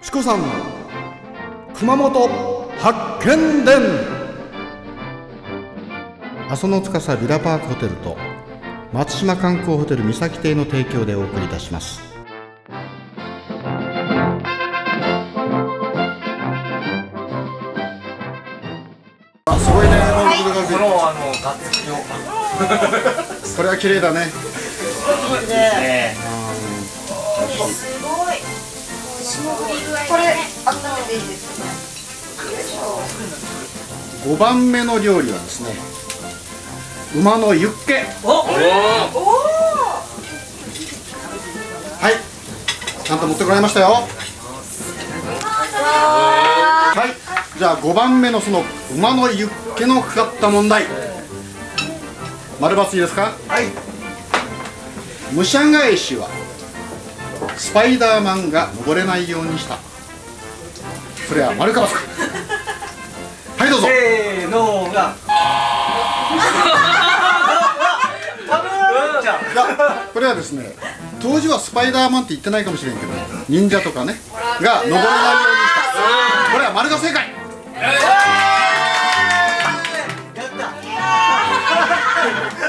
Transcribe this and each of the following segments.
チコさんの熊本発見伝。阿蘇の司ビラパークホテルと松島観光ホテル三崎邸の提供でお送りいたします。あすごいね。これは綺麗だね。ね。すごい。これ温めていいですか。5番目の料理はですね馬のユッケ。おおはい。ちゃんと持ってこられましたよ。はい。じゃあ5番目のその馬のユッケのかかった問題。丸バツいいですか？はい。武者返しはスパイダーマンが登れないようにした。それは丸かか。はいどうぞ。せーのが。これはですね当時はスパイダーマンって言ってないかもしれんけど忍者とかねが登れないようにした。これは丸が正解。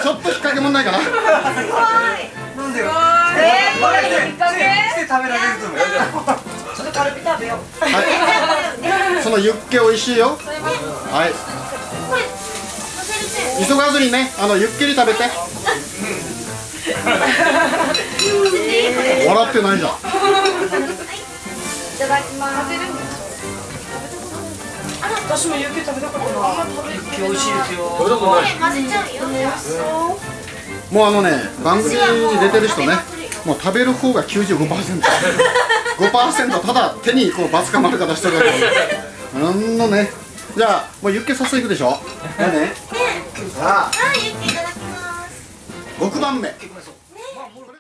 ちょっと引っ掛け問題かな。なんでよ食べられると思う。ちょっとカルビ食べよう。はいそのユッケ美味しいよ。はい。急がずにねあのゆっくり食べて。笑ってないじゃん。いただきます。私もユッケ食べたことない。美味しいですよ。混ぜちゃうよ。もうあのね番組に出てる人ねもう食べる方が 95%5% ただ手にこうバツか丸か出してる。だけなんのね。じゃあもうユッケ早速いくでしょ。じゃあね。さあはい、ユッケいただきます。6番目